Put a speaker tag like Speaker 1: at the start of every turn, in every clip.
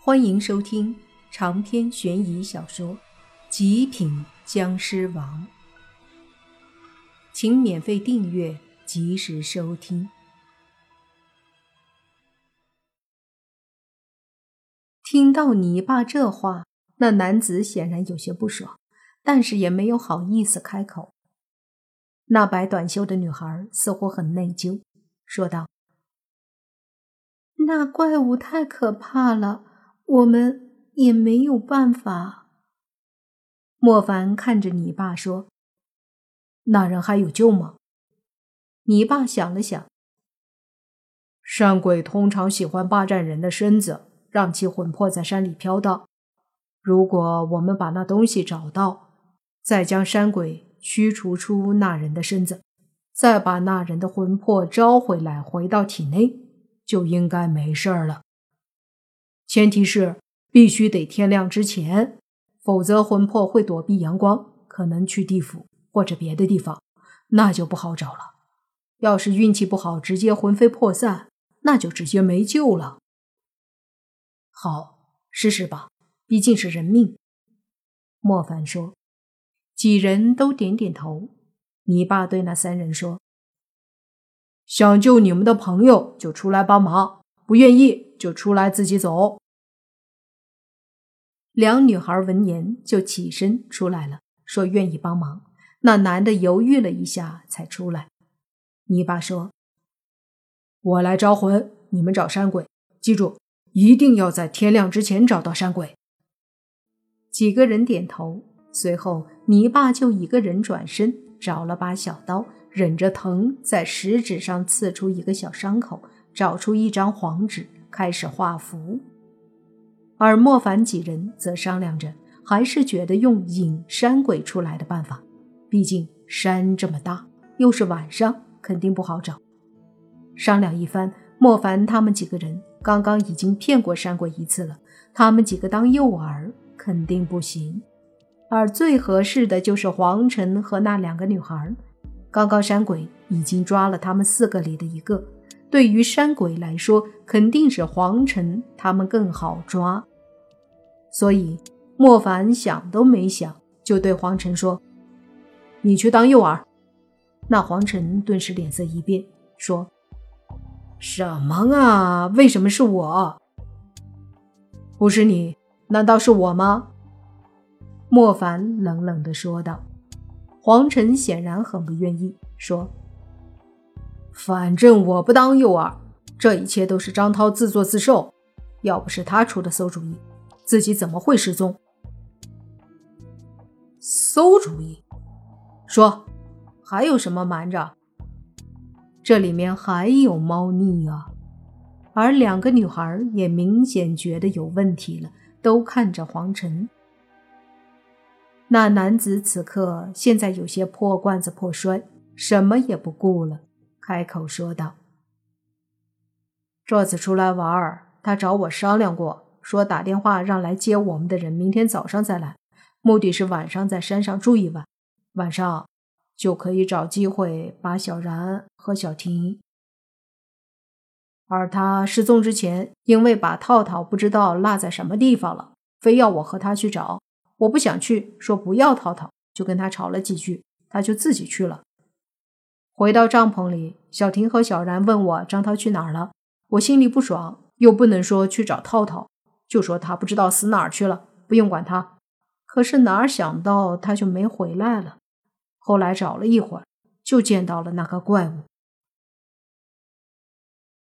Speaker 1: 欢迎收听长篇悬疑小说《极品僵尸王》，请免费订阅，及时收听。听到你爸这话，那男子显然有些不爽，但是也没有好意思开口。那白短袖的女孩似乎很内疚，说道：“那怪物太可怕了。”我们也没有办法。莫凡看着你爸说：“那人还有救吗？”你爸想了想：“山鬼通常喜欢霸占人的身子，让其魂魄在山里飘荡。如果我们把那东西找到，再将山鬼驱除出那人的身子，再把那人的魂魄招回来，回到体内，就应该没事了。”前提是必须得天亮之前，否则魂魄会躲避阳光，可能去地府或者别的地方，那就不好找了。要是运气不好，直接魂飞魄散，那就直接没救了。好，试试吧，毕竟是人命。莫凡说。几人都点点头。你爸对那三人说：“想救你们的朋友，就出来帮忙；不愿意。”就出来自己走。两女孩闻言就起身出来了，说愿意帮忙。那男的犹豫了一下，才出来。泥巴说：“我来招魂，你们找山鬼。记住，一定要在天亮之前找到山鬼。”几个人点头。随后，泥巴就一个人转身，找了把小刀，忍着疼，在食指上刺出一个小伤口，找出一张黄纸。开始画符，而莫凡几人则商量着，还是觉得用引山鬼出来的办法。毕竟山这么大，又是晚上，肯定不好找。商量一番，莫凡他们几个人刚刚已经骗过山鬼一次了，他们几个当诱饵肯定不行。而最合适的就是黄尘和那两个女孩。刚刚山鬼已经抓了他们四个里的一个。对于山鬼来说，肯定是黄尘他们更好抓，所以莫凡想都没想，就对黄尘说：“你去当诱饵。”那黄尘顿时脸色一变，说：“什么啊？为什么是我？不是你？难道是我吗？”莫凡冷冷的说道。黄尘显然很不愿意，说。反正我不当诱饵，这一切都是张涛自作自受。要不是他出的馊主意，自己怎么会失踪？馊主意？说，还有什么瞒着？这里面还有猫腻啊！而两个女孩也明显觉得有问题了，都看着黄晨。那男子此刻现在有些破罐子破摔，什么也不顾了。开口说道：“这次出来玩儿，他找我商量过，说打电话让来接我们的人明天早上再来，目的是晚上在山上住一晚，晚上就可以找机会把小然和小婷。而他失踪之前，因为把套套不知道落在什么地方了，非要我和他去找，我不想去，说不要套套，就跟他吵了几句，他就自己去了。”回到帐篷里，小婷和小然问我张涛去哪儿了。我心里不爽，又不能说去找套套，就说他不知道死哪儿去了，不用管他。可是哪想到他就没回来了。后来找了一会儿，就见到了那个怪物。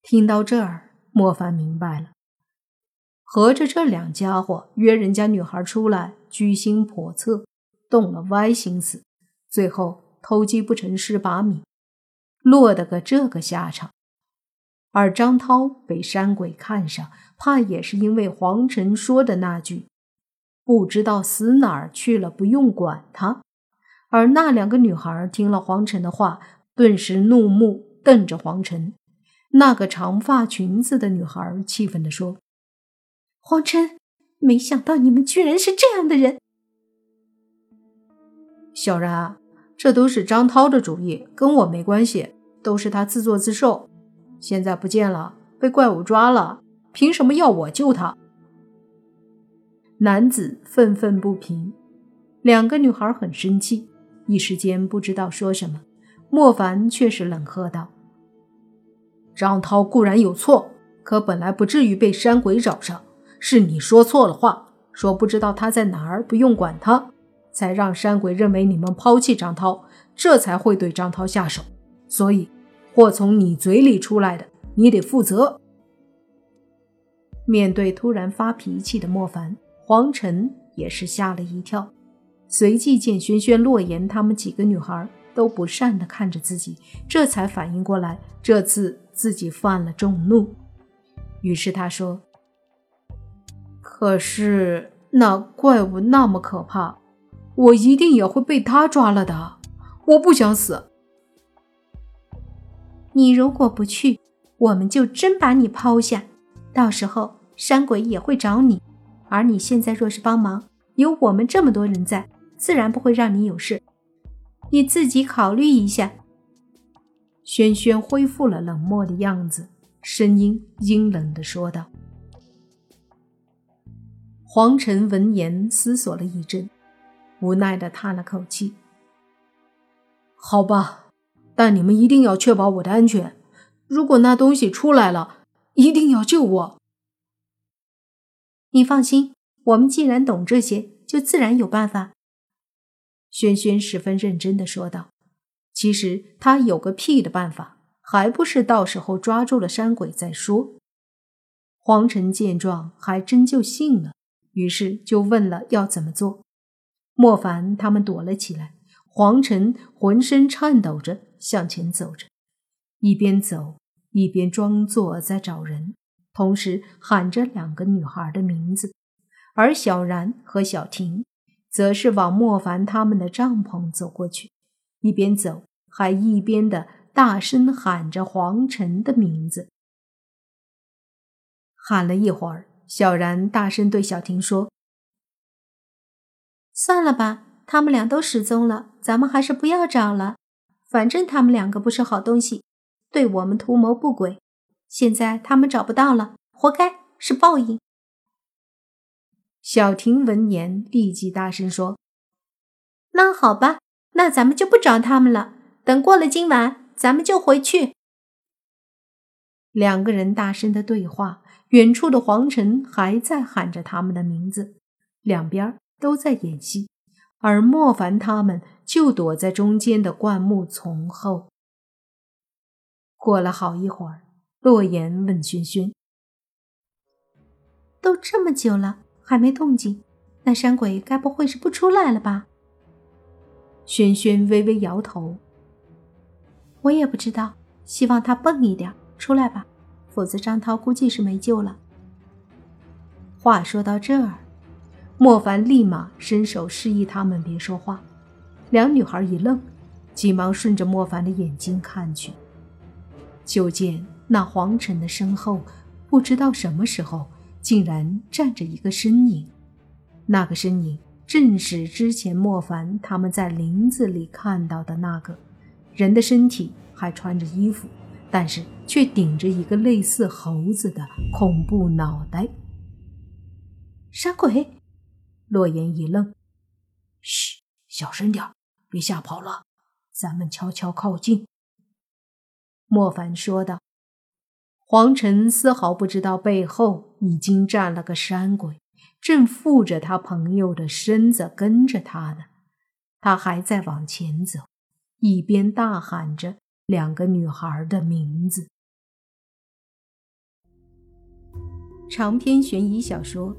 Speaker 1: 听到这儿，莫凡明白了，合着这两家伙约人家女孩出来，居心叵测，动了歪心思，最后。偷鸡不成蚀把米，落得个这个下场。而张涛被山鬼看上，怕也是因为黄尘说的那句“不知道死哪儿去了，不用管他”。而那两个女孩听了黄尘的话，顿时怒目瞪着黄尘。那个长发裙子的女孩气愤地说：“
Speaker 2: 黄尘，没想到你们居然是这样的人！”
Speaker 1: 小然。这都是张涛的主意，跟我没关系，都是他自作自受。现在不见了，被怪物抓了，凭什么要我救他？男子愤愤不平，两个女孩很生气，一时间不知道说什么。莫凡却是冷喝道：“张涛固然有错，可本来不至于被山鬼找上，是你说错了话，说不知道他在哪儿，不用管他，才让山鬼认为你们抛弃张涛，这才会对张涛下手。所以，祸从你嘴里出来的，你得负责。”面对突然发脾气的莫凡，黄晨也是吓了一跳，随即见轩轩、洛言他们几个女孩。都不善地看着自己，这才反应过来，这次自己犯了众怒。于是他说：“可是那怪物那么可怕，我一定也会被他抓了的。我不想死。
Speaker 2: 你如果不去，我们就真把你抛下，到时候山鬼也会找你。而你现在若是帮忙，有我们这么多人在，自然不会让你有事。”你自己考虑一下。
Speaker 1: 轩轩恢复了冷漠的样子，声音阴冷的说道。黄晨闻言思索了一阵，无奈的叹了口气：“好吧，但你们一定要确保我的安全。如果那东西出来了，一定要救我。”
Speaker 2: 你放心，我们既然懂这些，就自然有办法。
Speaker 1: 轩轩十分认真的说道：“其实他有个屁的办法，还不是到时候抓住了山鬼再说。”黄晨见状，还真就信了，于是就问了要怎么做。莫凡他们躲了起来，黄晨浑身颤抖着向前走着，一边走一边装作在找人，同时喊着两个女孩的名字，而小然和小婷。则是往莫凡他们的帐篷走过去，一边走还一边的大声喊着黄晨的名字。喊了一会儿，小然大声对小婷说：“
Speaker 2: 算了吧，他们俩都失踪了，咱们还是不要找了。反正他们两个不是好东西，对我们图谋不轨。现在他们找不到了，活该，是报应。”
Speaker 1: 小婷闻言，立即大声说：“
Speaker 2: 那好吧，那咱们就不找他们了。等过了今晚，咱们就回去。”
Speaker 1: 两个人大声的对话，远处的黄尘还在喊着他们的名字，两边都在演戏，而莫凡他们就躲在中间的灌木丛后。过了好一会儿，洛言问轩轩：“
Speaker 2: 都这么久了？”还没动静，那山鬼该不会是不出来了吧？
Speaker 1: 轩轩微微摇头，
Speaker 2: 我也不知道，希望他笨一点出来吧，否则张涛估计是没救了。
Speaker 1: 话说到这儿，莫凡立马伸手示意他们别说话。两女孩一愣，急忙顺着莫凡的眼睛看去，就见那黄尘的身后，不知道什么时候。竟然站着一个身影，那个身影正是之前莫凡他们在林子里看到的那个人的身体，还穿着衣服，但是却顶着一个类似猴子的恐怖脑袋。
Speaker 2: 杀鬼，
Speaker 1: 洛言一愣：“嘘，小声点别吓跑了。咱们悄悄靠近。”莫凡说道。黄晨丝毫不知道背后已经站了个山鬼，正负着他朋友的身子跟着他呢。他还在往前走，一边大喊着两个女孩的名字。长篇悬疑小说《